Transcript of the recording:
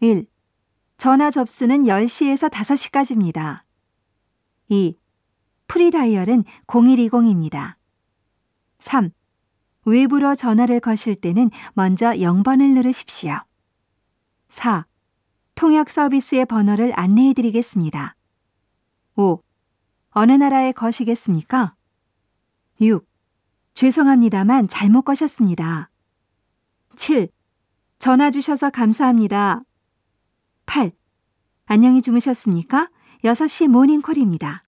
1. 전화 접수는 10시에서 5시까지입니다. 2. 프리다이얼은 0120입니다. 3. 외부로 전화를 거실 때는 먼저 0번을 누르십시오. 4. 통역 서비스의 번호를 안내해 드리겠습니다. 5. 어느 나라에 거시겠습니까? 6. 죄송합니다만 잘못 거셨습니다. 7. 전화 주셔서 감사합니다. 8. 안녕히 주무셨습니까? 6시 모닝콜입니다.